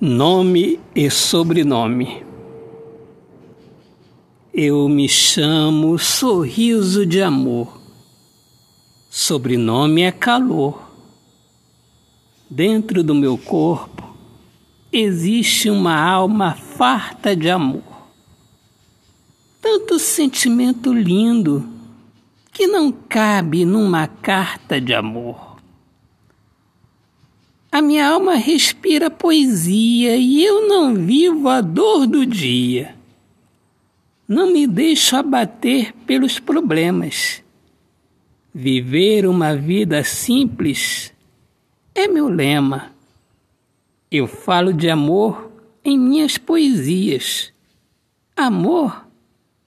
Nome e sobrenome. Eu me chamo Sorriso de Amor. Sobrenome é calor. Dentro do meu corpo existe uma alma farta de amor. Tanto sentimento lindo que não cabe numa carta de amor. A minha alma respira poesia e eu não vivo a dor do dia. Não me deixo abater pelos problemas. Viver uma vida simples é meu lema. Eu falo de amor em minhas poesias. Amor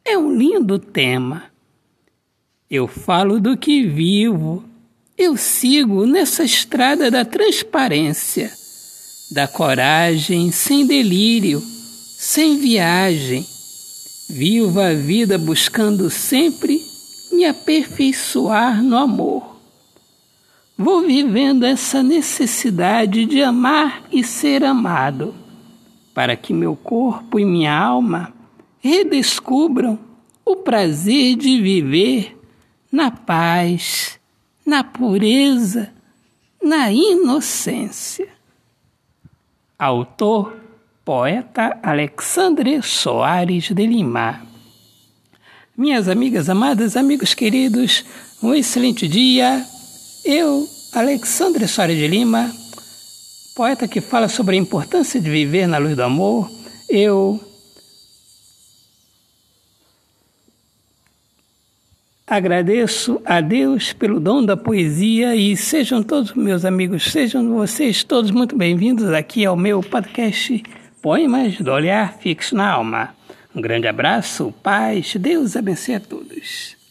é um lindo tema. Eu falo do que vivo eu sigo nessa estrada da transparência, da coragem sem delírio, sem viagem. Vivo a vida buscando sempre me aperfeiçoar no amor. Vou vivendo essa necessidade de amar e ser amado, para que meu corpo e minha alma redescubram o prazer de viver na paz na pureza, na inocência. Autor, poeta Alexandre Soares de Lima. Minhas amigas amadas, amigos queridos, um excelente dia. Eu, Alexandre Soares de Lima, poeta que fala sobre a importância de viver na luz do amor, eu Agradeço a Deus pelo dom da poesia e sejam todos meus amigos, sejam vocês todos muito bem-vindos aqui ao meu podcast Poemas do Olhar Fixo na Alma. Um grande abraço, paz, Deus abençoe a todos.